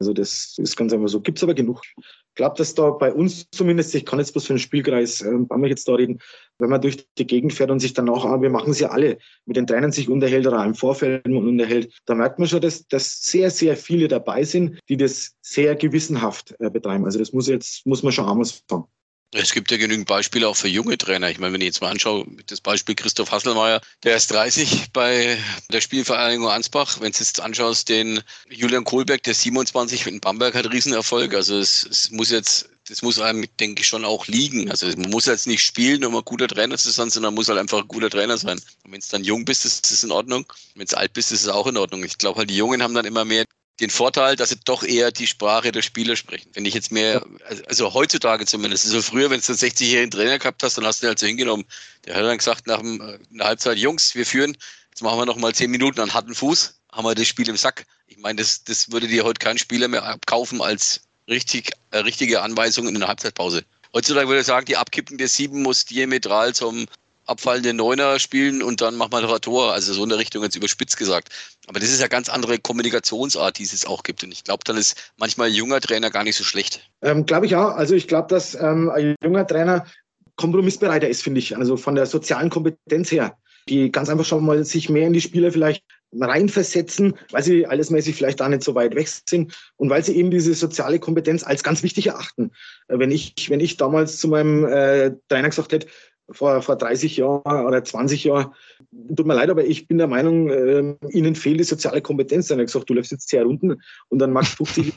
E: Also das ist ganz einfach so. Gibt es aber genug. Ich glaube, dass da bei uns zumindest, ich kann jetzt bloß für den Spielkreis, äh, wir jetzt da reden, wenn man durch die Gegend fährt und sich danach, ah, wir machen es ja alle, mit den Trainern sich unterhält oder im Vorfeld unterhält, da merkt man schon, dass, dass sehr, sehr viele dabei sind, die das sehr gewissenhaft äh, betreiben. Also das muss jetzt, muss man schon einmal sagen.
D: Es gibt ja genügend Beispiele auch für junge Trainer. Ich meine, wenn ich jetzt mal anschaue, das Beispiel Christoph Hasselmeier, der ist 30 bei der Spielvereinigung Ansbach. Wenn du jetzt anschaust, den Julian Kohlberg, der 27 in Bamberg hat Riesenerfolg. Also es, es muss jetzt, das muss einem, denke ich, schon auch liegen. Also man muss jetzt nicht spielen, um ein guter Trainer zu sein, sondern muss halt einfach ein guter Trainer sein. Und wenn es dann jung bist, ist es in Ordnung. Wenn es alt bist, ist es auch in Ordnung. Ich glaube halt, die Jungen haben dann immer mehr den Vorteil, dass sie doch eher die Sprache der Spieler sprechen. Wenn ich jetzt mehr, also heutzutage zumindest, also früher, wenn du einen 60-jährigen Trainer gehabt hast, dann hast du ihn halt so hingenommen. Der hat dann gesagt nach einer Halbzeit, Jungs, wir führen, jetzt machen wir noch mal zehn Minuten an harten Fuß, haben wir das Spiel im Sack. Ich meine, das, das würde dir heute kein Spieler mehr abkaufen als richtig, äh, richtige Anweisung in der Halbzeitpause. Heutzutage würde ich sagen, die Abkippen der Sieben muss diametral zum abfallenden Neuner spielen und dann man doch ein Tor. Also so in der Richtung jetzt überspitzt gesagt. Aber das ist ja ganz andere Kommunikationsart, die es auch gibt. Und ich glaube, dann ist manchmal ein junger Trainer gar nicht so schlecht.
E: Ähm, glaube ich auch. Also ich glaube, dass ähm, ein junger Trainer kompromissbereiter ist, finde ich. Also von der sozialen Kompetenz her. Die ganz einfach schon mal sich mehr in die Spieler vielleicht reinversetzen, weil sie allesmäßig vielleicht da nicht so weit weg sind und weil sie eben diese soziale Kompetenz als ganz wichtig erachten. Äh, wenn ich, wenn ich damals zu meinem äh, Trainer gesagt hätte, vor, vor 30 Jahren oder 20 Jahren, tut mir leid, aber ich bin der Meinung, äh, ihnen fehlt die soziale Kompetenz. Dann habe ich gesagt, du läufst jetzt 10 Runden und dann machst du 50.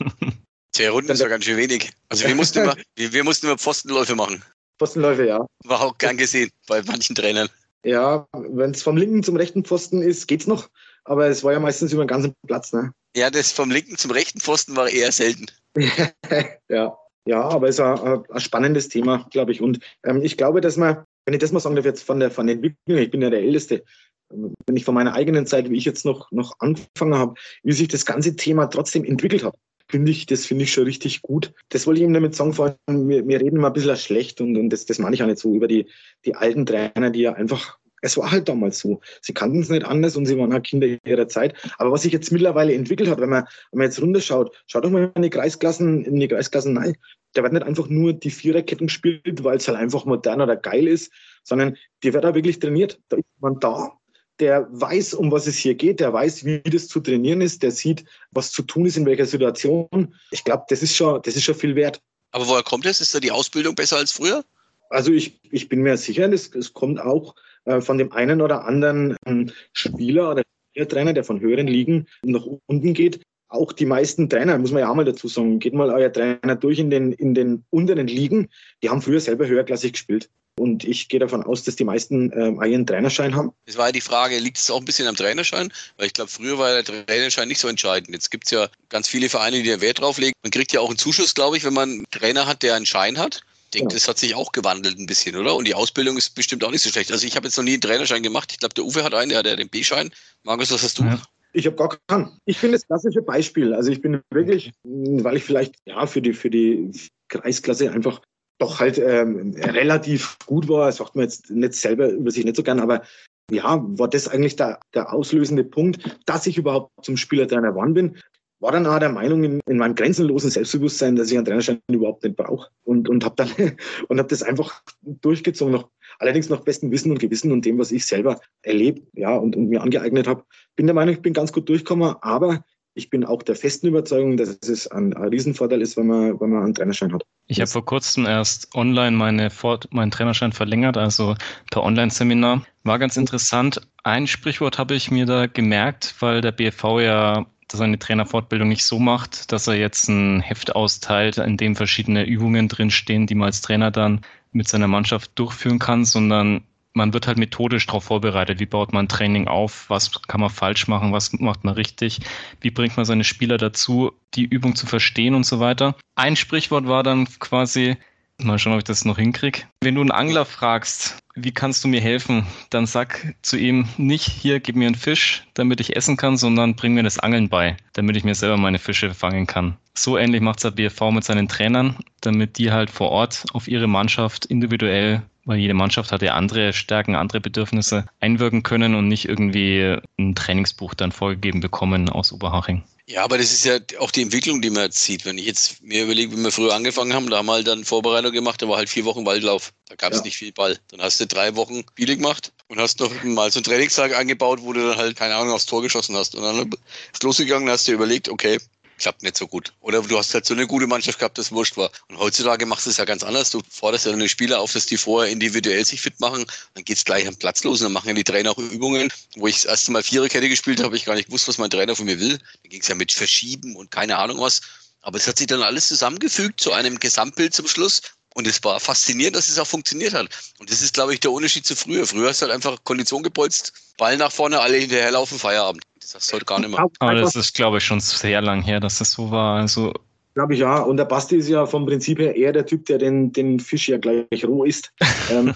D: 10 Runden ist ja ganz schön wenig. Also wir mussten immer, wir, wir mussten immer Pfostenläufe machen.
E: Pfostenläufe, ja.
D: War auch gern gesehen bei manchen Trainern.
E: Ja, wenn es vom linken zum rechten Pfosten ist, geht's noch. Aber es war ja meistens über den ganzen Platz. Ne?
D: Ja, das vom linken zum rechten Pfosten war eher selten.
E: ja. ja, aber es ist ein, ein spannendes Thema, glaube ich. Und ähm, ich glaube, dass man, wenn ich das mal sagen darf, jetzt von der, von der Entwicklung, ich bin ja der Älteste, wenn ich von meiner eigenen Zeit, wie ich jetzt noch, noch angefangen habe, wie sich das ganze Thema trotzdem entwickelt hat, finde ich, das finde ich schon richtig gut. Das wollte ich ihm damit sagen, vor allem, wir, wir reden immer ein bisschen schlecht und, und das, das meine ich auch nicht so über die, die alten Trainer, die ja einfach es war halt damals so. Sie kannten es nicht anders und sie waren halt Kinder ihrer Zeit. Aber was sich jetzt mittlerweile entwickelt hat, wenn man, wenn man jetzt runterschaut, schaut doch mal in die Kreisklassen, in die Kreisklassen nein. Da wird nicht einfach nur die Viererketten gespielt, weil es halt einfach modern oder geil ist, sondern die wird auch wirklich trainiert. Da ist man da, der weiß, um was es hier geht, der weiß, wie das zu trainieren ist, der sieht, was zu tun ist, in welcher Situation. Ich glaube, das ist schon, das ist schon viel wert.
D: Aber woher kommt das? Ist da die Ausbildung besser als früher?
E: Also ich, ich bin mir sicher, es kommt auch äh, von dem einen oder anderen ähm, Spieler oder Trainer, der von höheren Ligen nach unten geht. Auch die meisten Trainer, muss man ja auch mal dazu sagen, geht mal euer Trainer durch in den, in den unteren Ligen, die haben früher selber höherklassig gespielt. Und ich gehe davon aus, dass die meisten ähm, einen Trainerschein haben.
D: Das war ja die Frage, liegt es auch ein bisschen am Trainerschein? Weil ich glaube, früher war der Trainerschein nicht so entscheidend. Jetzt gibt es ja ganz viele Vereine, die da Wert drauf legen. Man kriegt ja auch einen Zuschuss, glaube ich, wenn man einen Trainer hat, der einen Schein hat. Ich denke, ja. das hat sich auch gewandelt ein bisschen, oder? Und die Ausbildung ist bestimmt auch nicht so schlecht. Also ich habe jetzt noch nie einen Trainerschein gemacht. Ich glaube, der Uwe hat einen, der hat den B-Schein. Markus, was hast du? Ja.
E: Ich habe gar keinen. Ich finde das klassische Beispiel. Also ich bin wirklich, weil ich vielleicht ja für die für die Kreisklasse einfach doch halt ähm, relativ gut war. Das sagt man jetzt nicht selber über sich nicht so gern, aber ja, war das eigentlich der, der auslösende Punkt, dass ich überhaupt zum Spielertrainer geworden bin. War dann auch der Meinung in, in meinem grenzenlosen Selbstbewusstsein, dass ich einen Trainerschein überhaupt nicht brauche. Und, und habe dann und habe das einfach durchgezogen, noch, allerdings nach bestem Wissen und Gewissen und dem, was ich selber erlebt ja, und, und mir angeeignet habe. Bin der Meinung, ich bin ganz gut durchgekommen, aber ich bin auch der festen Überzeugung, dass es ein, ein Riesenvorteil ist, wenn man, wenn man einen Trainerschein hat.
C: Ich habe vor kurzem erst online meine Fort meinen Trainerschein verlängert, also per Online-Seminar. War ganz interessant. Ein Sprichwort habe ich mir da gemerkt, weil der BFV ja seine Trainerfortbildung nicht so macht, dass er jetzt ein Heft austeilt, in dem verschiedene Übungen drinstehen, die man als Trainer dann mit seiner Mannschaft durchführen kann, sondern man wird halt methodisch darauf vorbereitet. Wie baut man Training auf? Was kann man falsch machen? Was macht man richtig? Wie bringt man seine Spieler dazu, die Übung zu verstehen und so weiter? Ein Sprichwort war dann quasi, mal schauen, ob ich das noch hinkriege. Wenn du einen Angler fragst, wie kannst du mir helfen? Dann sag zu ihm nicht, hier, gib mir einen Fisch, damit ich essen kann, sondern bring mir das Angeln bei, damit ich mir selber meine Fische fangen kann. So ähnlich macht es der BFV mit seinen Trainern, damit die halt vor Ort auf ihre Mannschaft individuell weil jede Mannschaft hat ja andere Stärken, andere Bedürfnisse einwirken können und nicht irgendwie ein Trainingsbuch dann vorgegeben bekommen aus Oberhaching.
D: Ja, aber das ist ja auch die Entwicklung, die man jetzt sieht. Wenn ich jetzt mir überlege, wie wir früher angefangen haben, da haben wir halt dann Vorbereitung gemacht, da war halt vier Wochen Waldlauf. Da gab es ja. nicht viel Ball. Dann hast du drei Wochen Spiele gemacht und hast noch mal so einen Trainingstag angebaut, wo du dann halt, keine Ahnung, aufs Tor geschossen hast. Und dann ist losgegangen, hast du dir überlegt, okay, klappt nicht so gut. Oder du hast halt so eine gute Mannschaft gehabt, das wurscht war. Und heutzutage machst du es ja ganz anders. Du forderst ja deine Spieler auf, dass die vorher individuell sich fit machen. Dann geht's gleich am Platz los und dann machen ja die Trainer auch Übungen. Wo ich das erste Mal Viererkette gespielt habe, ich gar nicht gewusst, was mein Trainer von mir will. Da ging es ja mit Verschieben und keine Ahnung was. Aber es hat sich dann alles zusammengefügt zu einem Gesamtbild zum Schluss. Und es war faszinierend, dass es auch funktioniert hat. Und das ist, glaube ich, der Unterschied zu früher. Früher hast du halt einfach Kondition gepolzt, Ball nach vorne, alle hinterherlaufen, Feierabend. Das hast du heute gar nicht mehr.
C: Aber das ist, glaube ich, schon sehr lang her, dass das so war. Also
E: Glaube ich ja. Und der Basti ist ja vom Prinzip her eher der Typ, der den, den Fisch ja gleich roh isst. ähm,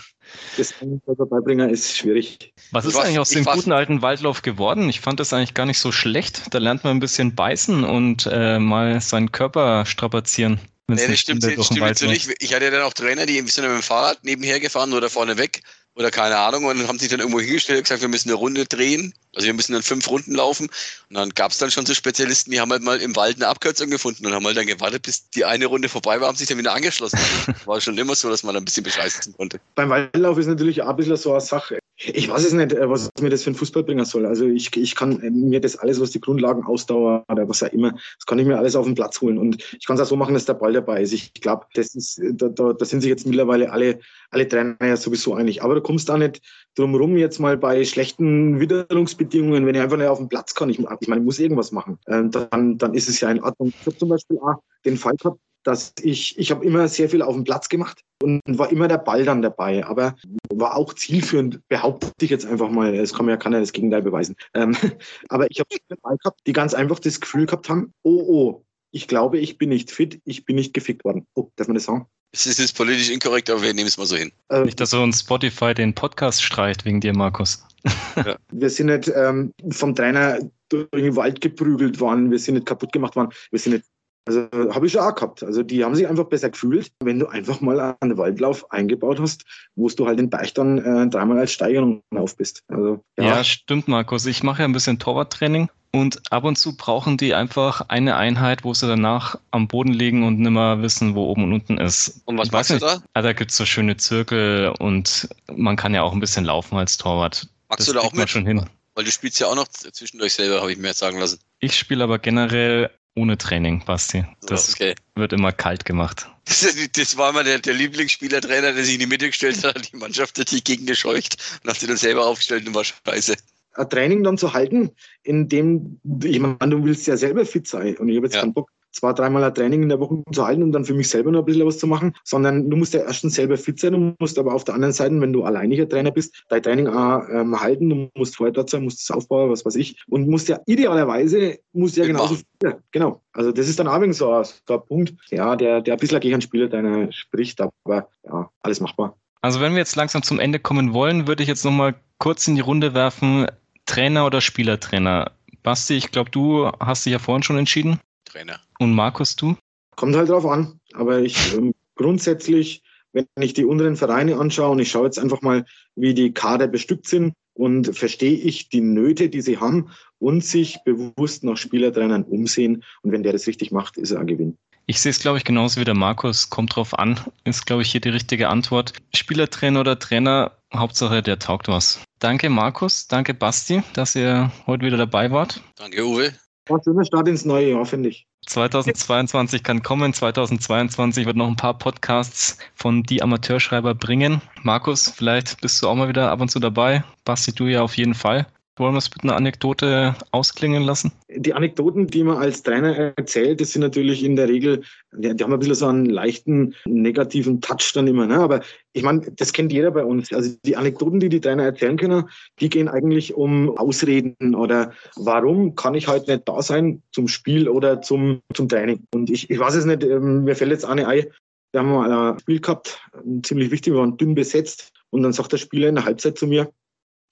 E: das Beibringer ist schwierig.
C: Was ist
D: Was-
C: eigentlich aus dem
D: was-
C: guten alten Waldlauf geworden? Ich fand das eigentlich gar nicht so schlecht. Da lernt man ein bisschen beißen und äh, mal seinen Körper strapazieren.
D: Nee, das stimmt, das stimmt
C: läuft.
D: nicht. Ich hatte dann auch Trainer, die sind mit dem Fahrrad nebenher gefahren oder vorne weg oder keine Ahnung und haben sich dann irgendwo hingestellt und gesagt, wir müssen eine Runde drehen. Also wir müssen dann fünf Runden laufen. Und dann gab es dann schon so Spezialisten, die haben halt mal im Wald eine Abkürzung gefunden und haben halt dann gewartet, bis die eine Runde vorbei war, haben sich dann wieder angeschlossen. War schon immer so, dass man ein bisschen bescheißen konnte.
E: Beim Waldlauf ist natürlich auch ein bisschen so eine Sache. Ich weiß es nicht, äh, was mir das für ein Fußball bringen soll. Also ich, ich kann äh, mir das alles, was die Grundlagen, Ausdauer oder was auch immer, das kann ich mir alles auf den Platz holen. Und ich kann es auch so machen, dass der Ball dabei ist. Ich glaube, das ist, äh, da, da, da sind sich jetzt mittlerweile alle, alle Trainer ja sowieso einig. Aber du kommst da nicht drum rum, jetzt mal bei schlechten Witterungsbedingungen, wenn ich einfach nicht auf den Platz kann, ich, ich meine, ich muss irgendwas machen, ähm, dann, dann ist es ja in Ordnung. Ich habe zum Beispiel auch den Fall gehabt, dass ich, ich habe immer sehr viel auf dem Platz gemacht und war immer der Ball dann dabei, aber war auch zielführend, behaupte ich jetzt einfach mal. Es kann ja keiner das Gegenteil beweisen. Ähm, aber ich habe viele Ball gehabt, die ganz einfach das Gefühl gehabt haben, oh, oh, ich glaube, ich bin nicht fit, ich bin nicht gefickt worden. Oh, darf man das sagen?
D: Es ist jetzt politisch inkorrekt, aber wir nehmen es mal so hin.
E: Äh,
C: Nicht, dass uns Spotify den Podcast streicht wegen dir, Markus.
E: wir sind nicht ähm, vom Trainer durch den Wald geprügelt worden, wir sind nicht kaputt gemacht worden, wir sind nicht. Also habe ich schon auch gehabt. Also die haben sich einfach besser gefühlt, wenn du einfach mal einen Waldlauf eingebaut hast, wo du halt den Beich dann äh, dreimal als Steigerung auf bist. Also
C: Ja, stimmt, Markus. Ich mache ja ein bisschen Torwarttraining und ab und zu brauchen die einfach eine Einheit, wo sie danach am Boden liegen und nimmer wissen, wo oben und unten ist.
D: Und was
C: Ich weiß
D: du
C: nicht.
D: da?
C: Ah, da gibt's so schöne Zirkel und man kann ja auch ein bisschen laufen als Torwart.
D: Magst du da auch mit?
C: schon hin.
D: Weil du spielst ja auch noch zwischendurch selber, habe ich mir jetzt sagen lassen.
C: Ich spiele aber generell ohne Training, Basti. Das
D: okay.
C: wird immer kalt gemacht.
D: Das, das war mal der, der Lieblingsspielertrainer, der sich in die Mitte gestellt hat, hat die Mannschaft natürlich gegen gescheucht und hat sie dann selber aufgestellt und war scheiße.
E: Ein Training dann zu halten, in dem, ich meine, du willst ja selber fit sein und ich habe jetzt
D: Ja.
E: keinen Bock, zwei, dreimal ein Training in der Woche zu halten und dann für mich selber noch ein bisschen was zu machen, sondern du musst ja erstens selber fit sein, du musst aber auf der anderen Seite, wenn du alleiniger Trainer bist, dein Training auch ähm, halten, du musst vorher dort sein, musst es aufbauen, was weiß ich, und musst ja idealerweise, musst ja genauso,
D: Mitmachen.
E: ja, genau. Also das ist dann auch wegen so, ein- so ein Punkt, ja, der, der ein bisschen gegen einen Spieler deiner spricht, aber ja, alles machbar.
C: Also wenn wir jetzt langsam zum Ende kommen wollen, würde ich jetzt nochmal kurz in die Runde werfen, Trainer oder Spielertrainer. Basti, ich glaube, du hast dich ja vorhin schon entschieden.
D: Trainer.
C: Und Markus, du?
E: Kommt halt drauf an. Aber ich ähm, grundsätzlich, wenn ich die unteren Vereine anschaue und ich schaue jetzt einfach mal, wie die Kader bestückt sind und verstehe ich die Nöte, die sie haben und sich bewusst nach Spielertrainern umsehen. Und wenn der das richtig macht, ist er ein Gewinn.
C: Ich sehe es, glaube ich, genauso wie der Markus. Kommt drauf an, ist, glaube ich, hier die richtige Antwort. Spielertrainer oder Trainer, Hauptsache, der taugt was. Danke, Markus. Danke, Basti, dass ihr heute wieder dabei wart.
D: Danke, Uwe.
E: War ein schöner Start ins neue Jahr, finde ich.
C: 2022 kann kommen. 2022 wird noch ein paar Podcasts von Die Amateurschreiber bringen. Markus, vielleicht bist du auch mal wieder ab und zu dabei. Basti, du ja auf jeden Fall. Wollen wir es mit einer Anekdote ausklingen lassen?
E: Die Anekdoten, die man als Trainer erzählt, das sind natürlich in der Regel, die, haben ein bisschen so einen leichten negativen Touch dann immer. Ne? Aber ich meine, das kennt jeder bei uns. Also die Anekdoten, die die Trainer erzählen können, die gehen eigentlich um Ausreden oder warum kann ich halt nicht da sein zum Spiel oder zum, zum Training. Und ich, ich weiß es nicht, ähm, mir fällt jetzt eine ein, da haben wir mal ein Spiel gehabt, ziemlich wichtig, wir waren dünn besetzt. Und dann sagt der Spieler in der Halbzeit zu mir,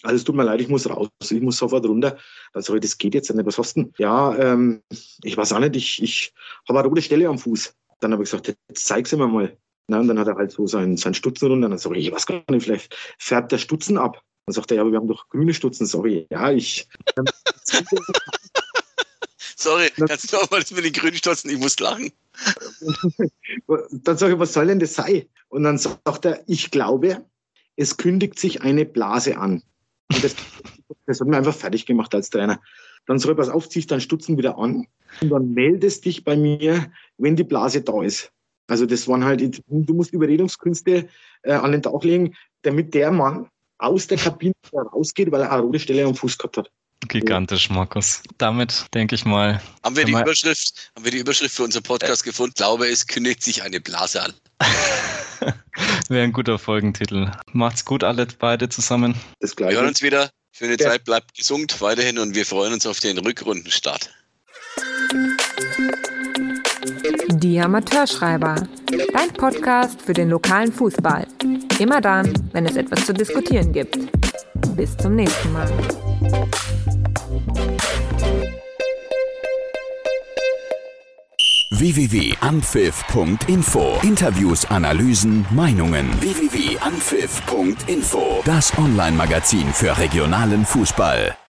E: also es tut mir leid, ich muss raus, ich muss sofort runter. Dann sage ich, das geht jetzt nicht, was hast du denn? Ja, ähm, ich weiß auch nicht, ich, ich habe eine rote Stelle am Fuß. Dann habe ich gesagt, jetzt zeig's mir mal. Na, und dann hat er halt so seinen, seinen Stutzen runter. Dann sage ich, ich weiß gar nicht, vielleicht färbt der Stutzen ab. Dann sagt er, ja, aber wir haben doch grüne Stutzen. Ich, ja, ich.
D: Sorry, kannst du auch mal das mit den grünen Stotzen? Ich muss lachen.
E: dann sage ich, was soll denn das sein? Und dann sagt er, ich glaube, es kündigt sich eine Blase an. Und das, das hat mir einfach fertig gemacht als Trainer. Dann sage ich, pass auf, zieh deinen Stutzen wieder an und dann meldest dich bei mir, wenn die Blase da ist. Also das waren halt, du musst Überredungskünste äh, an den Tag legen, damit der Mann aus der Kabine rausgeht, weil er eine rote Stelle am Fuß gehabt hat.
C: Gigantisch, Markus. Damit denke ich mal.
D: Haben wir die Überschrift, haben wir die Überschrift für unseren Podcast gefunden? Glaube, es kündigt sich eine Blase an.
C: Wäre ein guter Folgentitel. Macht's gut, alle beide zusammen.
E: Das
D: Wir hören uns wieder. Schöne
E: Ja.
D: Zeit, bleibt gesund weiterhin und wir freuen uns auf den Rückrundenstart.
A: Die Amateurschreiber. Dein Podcast für den lokalen Fußball. Immer dann, wenn es etwas zu diskutieren gibt. Bis zum nächsten Mal.
B: www.anpfiff.info. Interviews, Analysen, Meinungen. www.anpfiff.info. Das Online-Magazin für regionalen Fußball.